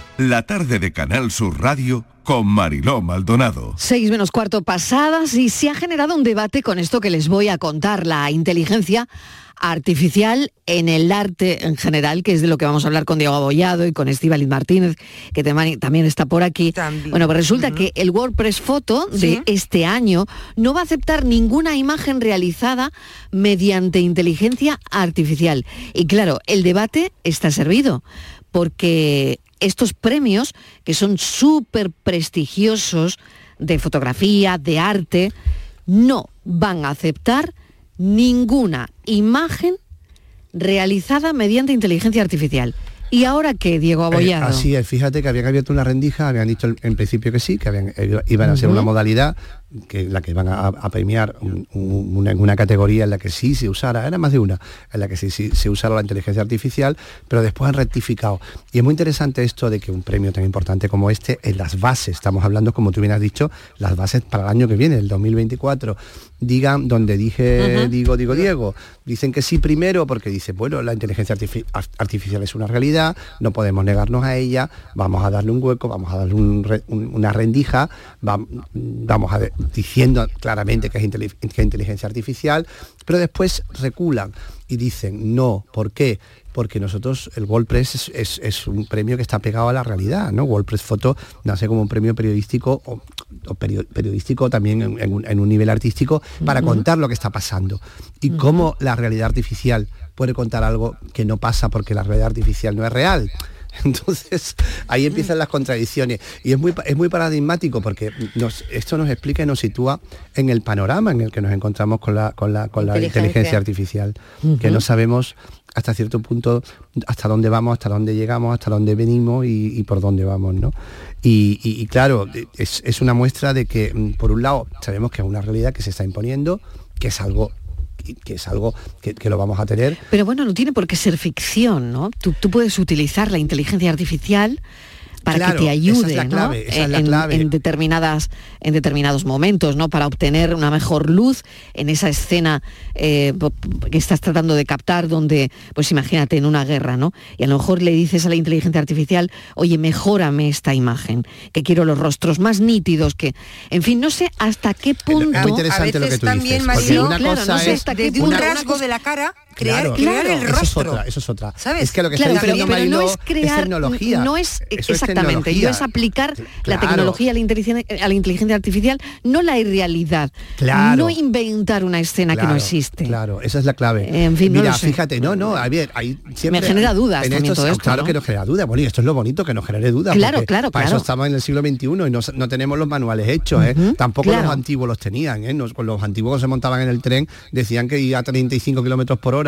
La tarde de Canal Sur Radio con Mariló Maldonado. Seis menos cuarto pasadas y se ha generado un debate con esto que les voy a contar, la inteligencia artificial en el arte en general, que es de lo que vamos a hablar con Diego Abollado y con Estíbaliz Martínez, que también está por aquí. Bueno, pues resulta que el WordPress Photo de Sí. este año no va a aceptar ninguna imagen realizada mediante inteligencia artificial. Y claro, el debate está servido, porque estos premios, que son súper prestigiosos de fotografía, de arte, no van a aceptar ninguna imagen realizada mediante inteligencia artificial. ¿Y ahora qué, Diego Eh, Abollado? así es, fíjate que habían abierto una rendija, habían dicho en, principio que sí, que habían- eh, iban a ser una modalidad, que la que van a, a premiar un- un- una, una categoría en la que sí se usara, era más de una, en la que sí, sí se usara la inteligencia artificial, pero después han rectificado. Y es muy interesante esto de que un premio tan importante como este, en las bases, estamos hablando, como tú bien has dicho, las bases para el año que viene, el 2024, digan donde dije, digo, digo, Diego, dicen que sí primero porque dice, bueno, la inteligencia artifi- ar- artificial es una realidad, no podemos negarnos a ella, vamos a darle un hueco, vamos a darle un re- un- una rendija, vam- vamos a de- diciendo claramente que es, inteli- que es inteligencia artificial, pero después reculan y dicen, no, ¿por qué? Porque nosotros, el WordPress es, es- es un premio que está pegado a la realidad, ¿no? WordPress Foto nace como un premio periodístico o, o perio- periodístico también en, en un, en un nivel artístico para contar lo que está pasando. Y cómo la realidad artificial puede contar algo que no pasa porque la realidad artificial no es real. Entonces, ahí empiezan las contradicciones. Y es muy, es muy paradigmático porque nos- esto nos explica y nos sitúa en el panorama en el que nos encontramos con la, con la, con la Inteligencia. inteligencia artificial, que no sabemos hasta cierto punto hasta dónde vamos, hasta dónde llegamos, hasta dónde venimos y, y por dónde vamos, ¿no? Y, y- y claro, es, es una muestra de que, mm, por un lado, sabemos que es una realidad que se está imponiendo, que es algo que es algo que, lo vamos a tener Pero bueno, no tiene por qué ser ficción, ¿no? Tú puedes utilizar la inteligencia artificial para Claro, que te ayude es ¿no? en, determinadas en determinados momentos no para obtener una mejor luz en esa escena eh, que estás tratando de captar donde pues imagínate en una guerra no y a lo mejor le dices a la inteligencia artificial oye mejórame esta imagen que quiero los rostros más nítidos que en fin no sé hasta qué punto muy interesante lo que tú también, dices, una claro, cosa no sé es hasta qué un punto- rasgo de la cara crear, Claro, crear el eso es otra, eso es otra. ¿Sabes? Es que lo que Claro, está pero, pero no es crear, tecnología. no es Eso es exactamente, no tecnología. es aplicar la tecnología a la, inteligencia, a la inteligencia artificial, no la irrealidad, Claro. no inventar una escena que no existe. Claro, esa es la clave. En fin, Mira, fíjate, no, no, a ver, ahí siempre Me genera dudas en también esto, todo esto, Claro ¿no? que nos genera dudas. Bueno, y esto es lo bonito que nos genere dudas. Claro, claro, Para claro. eso estamos en el siglo XXI y no, no tenemos los manuales hechos, ¿eh? Tampoco los antiguos los tenían, ¿eh? Nos- con los antiguos que se montaban en el tren decían que iba a 35 kilómetros por hora,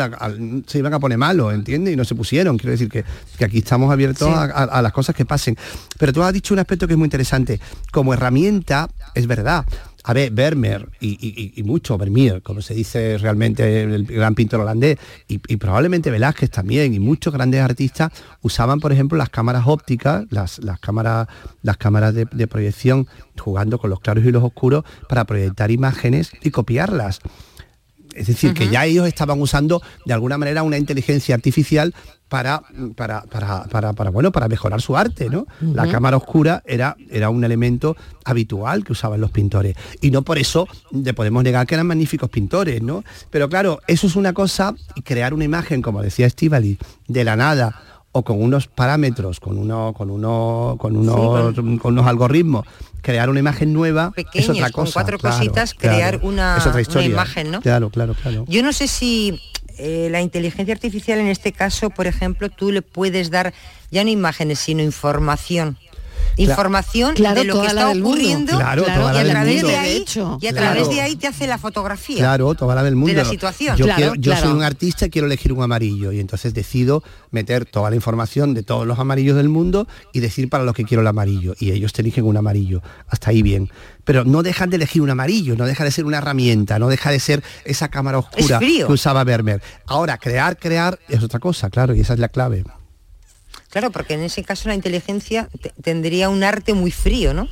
se iban a poner malos, ¿entiendes? Y no se pusieron. Quiero decir que, que aquí estamos abiertos Sí. a, a- a las cosas que pasen. Pero tú has dicho un aspecto que es muy interesante. Como herramienta, es verdad. A ver, Vermeer y, y- y mucho Vermeer, como se dice realmente el gran pintor holandés, y, y probablemente Velázquez también, y muchos grandes artistas usaban, por ejemplo, las cámaras ópticas, las, las cámaras, las cámaras de, de proyección, jugando con los claros y los oscuros para proyectar imágenes y copiarlas. Es decir, que ya ellos estaban usando de alguna manera una inteligencia artificial para, para, para, para, para, bueno, para mejorar su arte, ¿no? La cámara oscura era, era un elemento habitual que usaban los pintores. Y no por eso le podemos negar que eran magníficos pintores, ¿no? Pero claro, eso es una cosa, crear una imagen, como decía Estivali, de la nada o con unos parámetros, con uno, con uno, con unos, con unos algoritmos, crear una imagen nueva es Pequeños, otra con cosa. cuatro claro, cositas, claro. crear una- Es otra imagen, ¿no? Claro, claro, claro. Yo no sé si eh, la inteligencia artificial en este caso, por ejemplo, tú le puedes dar ya no imágenes, sino información. Información Claro, de lo que está ocurriendo Claro, toda la y a través de De ahí hecho. y a Claro. través de ahí te hace la fotografía. Claro, toda la del mundo. la situación. Yo, Claro, quiero- yo claro. soy un artista y quiero elegir un amarillo y entonces decido meter toda la información de todos los amarillos del mundo y decir para los que quiero el amarillo y ellos te eligen un amarillo. Hasta ahí bien. Pero no dejan de elegir un amarillo, no deja de ser una herramienta, no deja de ser esa cámara oscura frío. que usaba Vermeer. Ahora, crear, crear es otra cosa, claro, y esa es la clave. Claro, porque en ese caso la inteligencia te- tendría un arte muy frío, ¿no?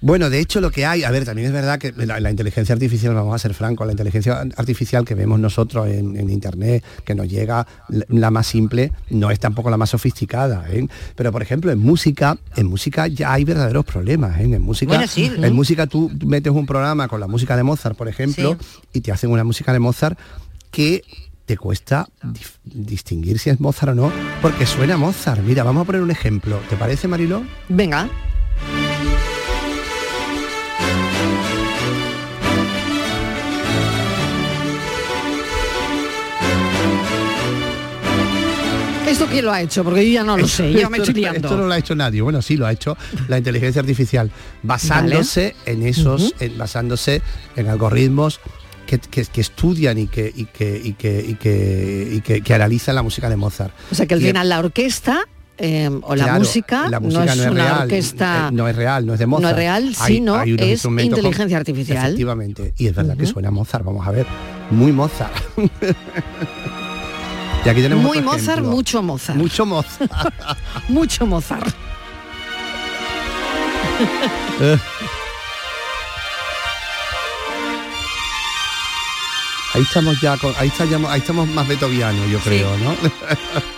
Bueno, de hecho lo que hay, a ver, también es verdad que la, la inteligencia artificial, vamos a ser francos, la inteligencia artificial que vemos nosotros en, en internet, que nos llega, la, la más simple, no es tampoco la más sofisticada. ¿eh? Pero por ejemplo, en música, en música ya hay verdaderos problemas. ¿eh? En música, Bueno, sí, en música tú metes un programa con la música de Mozart, por ejemplo, y te hacen una música de Mozart que te cuesta distinguir si es Mozart o no, porque suena Mozart. Mira, vamos a poner un ejemplo. ¿Te parece, Mariló? Venga. ¿Esto quién lo ha hecho? Porque yo ya no lo sé, ya me Esto- estoy liando. Esto no lo ha hecho nadie. Bueno, sí, lo ha hecho la inteligencia artificial, basándose en esos, en- basándose en algoritmos que, que- que estudian y que, y que, y y analizan la música de Mozart. O sea que al final la orquesta eh, o la Claro, música, la no es no es una real, orquesta, eh, no es real, no es de Mozart. no es real, Hay- sino hay es con- inteligencia artificial. Efectivamente, y es verdad que suena Mozart, vamos a ver, muy Mozart. y aquí tenemos Muy Mozart, ejemplo. mucho Mozart. Mucho Mozart. mucho Mozart. Ahí estamos ya con, ahí estamos, ahí estamos más beethovianos, yo creo, ¿no?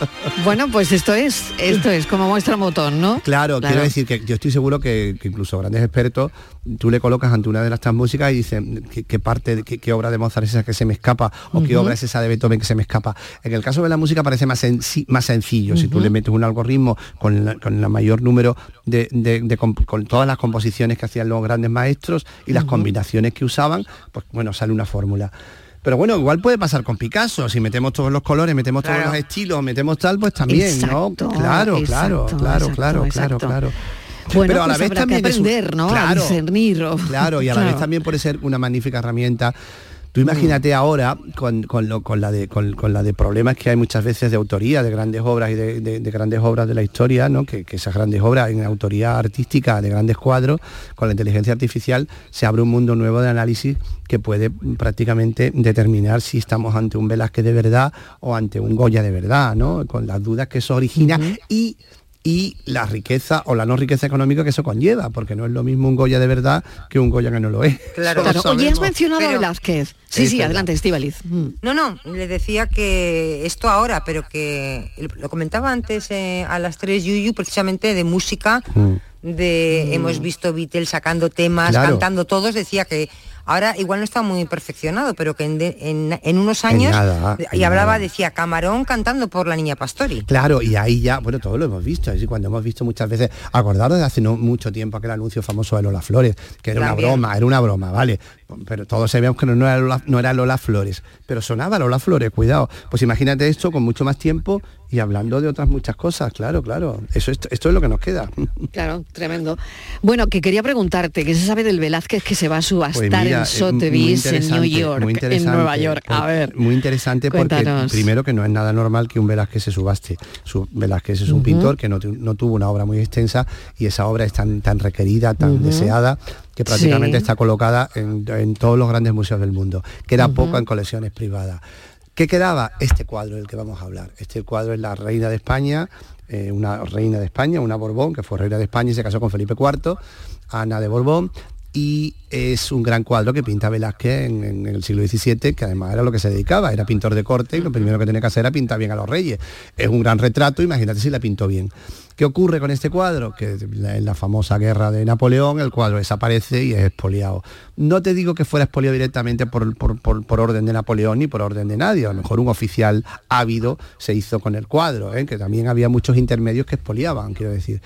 Bueno, pues esto es, esto es como muestra botón, ¿no? Claro, quiero decir que yo estoy seguro que, que incluso grandes expertos, tú le colocas ante una de estas músicas y dicen qué, parte, qué, obra de Mozart es esa que se me escapa o qué obra es esa de Beethoven que se me escapa. En el caso de la música parece más, más sencillo. Si tú le metes un algoritmo con, la- con el mayor número de, de- de comp- con todas las composiciones que hacían los grandes maestros y las combinaciones que usaban, pues bueno, sale una fórmula. Pero bueno, igual puede pasar con Picasso, si metemos todos los colores, metemos todos los estilos, metemos tal, pues también, Exacto, ¿no? Claro, claro, exacto, claro, claro, exacto. claro, claro. Bueno, Pero a la pues vez también que es un- aprender, ¿no? Claro. A discernir. o- Claro, y a la vez también puede ser una magnífica herramienta. Tú imagínate ahora con, con lo- con la de, con, con la de problemas que hay muchas veces de autoría, de grandes obras y de, de- de grandes obras de la historia, ¿no? que, que esas grandes obras en autoría artística de grandes cuadros, con la inteligencia artificial se abre un mundo nuevo de análisis que puede prácticamente determinar si estamos ante un Velázquez de verdad o ante un Goya de verdad, ¿no? con las dudas que eso origina y y la riqueza o la no riqueza económica que eso conlleva, porque no es lo mismo un Goya de verdad que un Goya que no lo es. Claro. Claro. Oye, has mencionado a Pero- Velázquez. Sí, Es sí, verdad. adelante, Estíbaliz. Mm. No, no, le decía que esto ahora, pero que lo comentaba antes eh, a las tres Yuyu, precisamente de música, de hemos visto Beatles sacando temas, Claro. cantando todos, decía que ahora igual no está muy perfeccionado, pero que en, de- en- en unos años, nada, y hablaba, nada. decía Camarón cantando por la niña Pastori. Claro, y ahí ya, bueno, todo lo hemos visto, es cuando hemos visto muchas veces, acordaros de hace no mucho tiempo aquel anuncio famoso de Lola Flores, que era También. una broma, era una broma, ¿vale? Pero todos sabíamos que no, no era Lola, no era Lola Flores, pero sonaba Lola Flores, cuidado. Pues imagínate esto con mucho más tiempo y hablando de otras muchas cosas, claro, claro. Eso es- esto es lo que nos queda. Claro, tremendo. Bueno, que quería preguntarte, ¿qué se sabe del Velázquez que se va a subastar Pues mira, en eh, Sotheby's, en New York, muy en Nueva York? A ver. Muy interesante porque primero que no es nada normal que un Velázquez se subaste. Su, Velázquez es un pintor que no, no tuvo una obra muy extensa y esa obra es tan, tan requerida, tan deseada, que prácticamente Sí. está colocada en, en todos los grandes museos del mundo. Queda poco en colecciones privadas. ¿Qué quedaba? Este cuadro del que vamos a hablar. Este cuadro es la reina de España, eh, una reina de España, una Borbón, que fue reina de España y se casó con Felipe IV, Ana de Borbón, y es un gran cuadro que pinta Velázquez en, en el siglo XVII, que además era lo que se dedicaba, era pintor de corte y lo primero que tenía que hacer era pintar bien a los reyes. Es un gran retrato, imagínate si la pintó bien. ¿Qué ocurre con este cuadro? Que en la famosa guerra de Napoleón el cuadro desaparece y es expoliado. No te digo que fuera expoliado directamente por, por- por- por orden de Napoleón ni por orden de nadie. A lo mejor un oficial ávido se hizo con el cuadro, ¿eh? que también había muchos intermedios que expoliaban, quiero decir.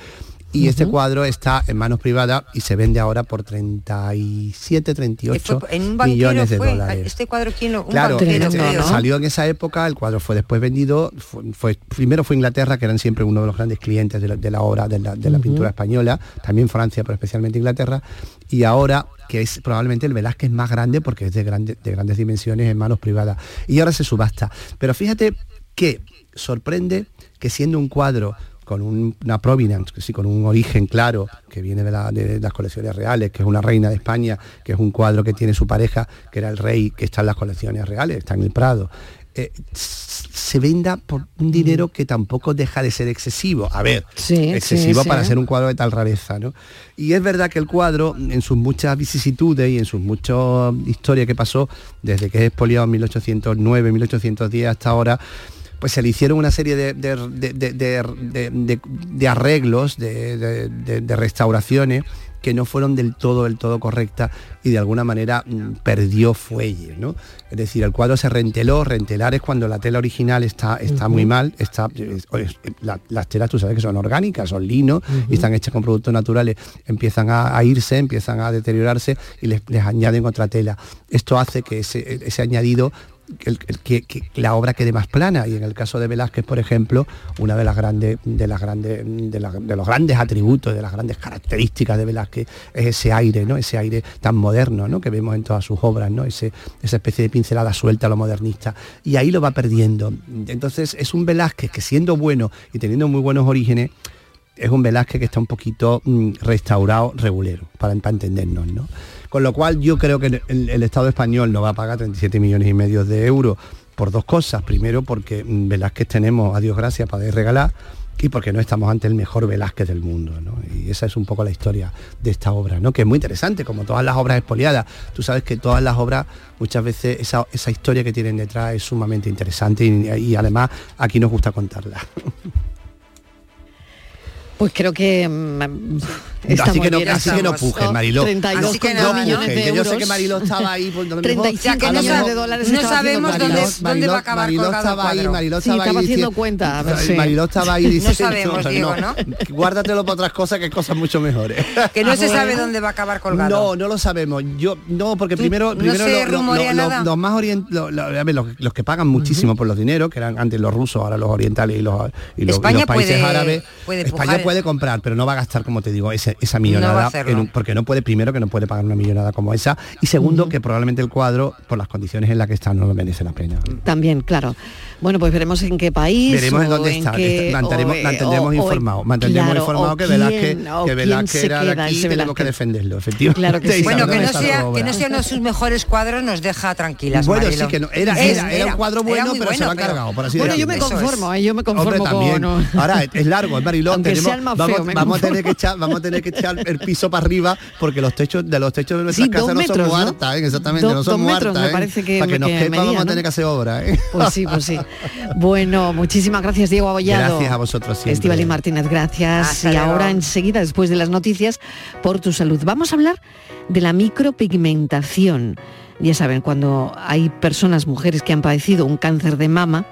Y este cuadro está en manos privadas y se vende ahora por 37, 38 Fue- en un banquero millones de fue, dólares. este cuadro quién lo, un Claro, banquero, este creo, ¿no? salió en esa época, el cuadro fue después vendido, fue, fue- primero fue Inglaterra, que eran siempre uno de los grandes clientes de la, de la obra, de la, de la Ujú. pintura española, también Francia, pero especialmente Inglaterra, y ahora que es probablemente el Velázquez más grande porque es de, grande- de grandes dimensiones en manos privadas. Y ahora se subasta. Pero fíjate que sorprende que siendo un cuadro con un- una provenance, que sí, con un origen claro, que viene de, la- de las colecciones reales, que es una reina de España, que es un cuadro que tiene su pareja, que era el rey, que está en las colecciones reales, está en el Prado. eh, se venda por un dinero que tampoco deja de ser excesivo. A ver, Sí, excesivo sí, para sí. ser un cuadro de tal rareza, ¿no? Y es verdad que el cuadro, en sus muchas vicisitudes y en sus muchas historias que pasó desde que es expoliado en 1809, 1810 hasta ahora, pues se le hicieron una serie de, de- de- de- arreglos, de, restauraciones que no fueron del todo, del todo correctas y de alguna manera mm, perdió fuelle, ¿no? Es decir, el cuadro se renteló, rentelar es cuando la tela original está, está muy mal, está, es- es- la- las telas tú sabes que son orgánicas, son lino y están hechas con productos naturales, empiezan a, a irse, empiezan a deteriorarse y les, les añaden otra tela. Esto hace que ese, ese añadido que, la obra quede más plana. Y en el caso de Velázquez, por ejemplo, una de las grandes, de las grandes, de, de los grandes atributos, de las grandes características de Velázquez es ese aire, ¿no? Ese aire tan moderno, ¿no? Que vemos en todas sus obras, ¿no? Ese, esa especie de pincelada suelta a lo modernista. Y ahí lo va perdiendo. Entonces es un Velázquez que siendo bueno y teniendo muy buenos orígenes, es un Velázquez que está un poquito mm, restaurado, regulero, para, para entendernos, ¿no? Con lo cual yo creo que el, Estado español no va a pagar 37 millones y medio de euros por dos cosas. Primero, porque mm, Velázquez tenemos, a Dios gracias, para regalar, y porque no estamos ante el mejor Velázquez del mundo. Y esa es un poco la historia de esta obra, ¿no? que es muy interesante, como todas las obras expoliadas. Tú sabes que todas las obras, muchas veces esa, esa historia que tienen detrás es sumamente interesante y además aquí nos gusta contarla. Pues creo que mm, está así que no, bien, así que no pujes, Mariló. 32 Así que con no dos millones de que yo sé euros. que Mariló estaba ahí. pues, a lo mejor- 35 a lo millones mejor- de dólares no sabemos dónde- dónde va a acabar Mariló estaba ahí. Mariló Sí, estaba ahí estaba haciendo cuenta, a ver, sí. Mariló estaba ahí No diciendo, sabemos, Diego, ¿no? Guárdatelo para otras cosas que cosas mucho mejores. Que no se Bueno. sabe dónde va a acabar colgado. No, no lo sabemos. Yo no, porque ¿Tú- primero, no los más orient, lo- lo- a ver, los, que pagan muchísimo por los dineros, que eran antes los rusos, ahora los orientales y los, países árabes. España. Puede comprar, pero no va a gastar, como te digo, esa millonada, hacerlo. en un- porque no puede, primero que no puede pagar una millonada como esa, y segundo que probablemente el cuadro, por las condiciones en las que está, no lo merece la pena. También, claro. Bueno, pues veremos en qué país. Veremos en dónde está. qué- Está- Mantendremos, o, mantendremos o- informado. Mantendremos claro, informado que Velázquez, que Velázquez era de aquí tenemos que defenderlo, efectivamente. Claro que sí. Bueno, que no, sea, que no sea uno de sus mejores cuadros nos deja tranquilas, Bueno, Marilo. sí que no. Era, Es- era, era un cuadro bueno, pero se lo han pero- cargado, por así Bueno, yo me conformo, eh, yo me conformo Hombre, también. con... Ahora es largo, es Marilón. Tenemos- sea el más vamos, feo, me vamos a tener que echar, vamos a tener que echar el piso para arriba porque los techos de los techos de nuestras Sí, casas no son ¿no? muertas, ¿eh? exactamente, Do- no son muertas. me ¿eh? parece que- para que nos que quepa medía, vamos a tener que hacer obra. ¿eh? Pues sí, pues sí. Bueno, muchísimas gracias Diego Abollado. Gracias a vosotros siempre. Estivali Martínez, gracias. Hasta y luego. ahora enseguida, después de las noticias, por tu salud. Vamos a hablar de la micropigmentación. Ya saben, cuando hay personas, mujeres que han padecido un cáncer de mama,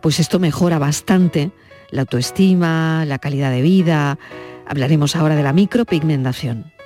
pues esto mejora bastante la autoestima, la calidad de vida. Hablaremos ahora de la micropigmentación.